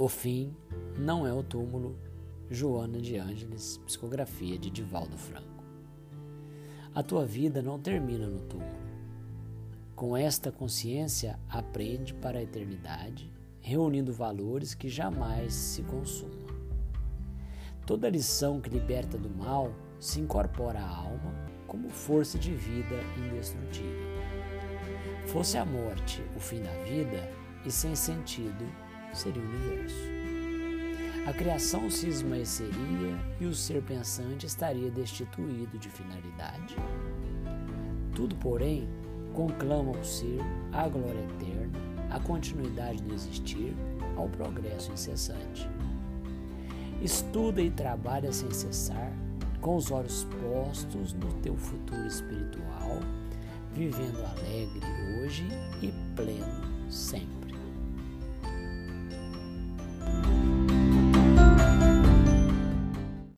O fim não é o túmulo. Joana de Ângeles, psicografia de Divaldo Franco. A tua vida não termina no túmulo. Com esta consciência, aprende para a eternidade, reunindo valores que jamais se consumam. Toda lição que liberta do mal se incorpora à alma como força de vida indestrutível. Fosse a morte o fim da vida, e sem sentido seria o universo. A criação se esmaeceria e o ser pensante estaria destituído de finalidade. Tudo, porém, conclama ao ser a glória eterna, a continuidade do existir, ao progresso incessante. Estuda e trabalha sem cessar, com os olhos postos no teu futuro espiritual, vivendo alegre hoje e pleno sempre.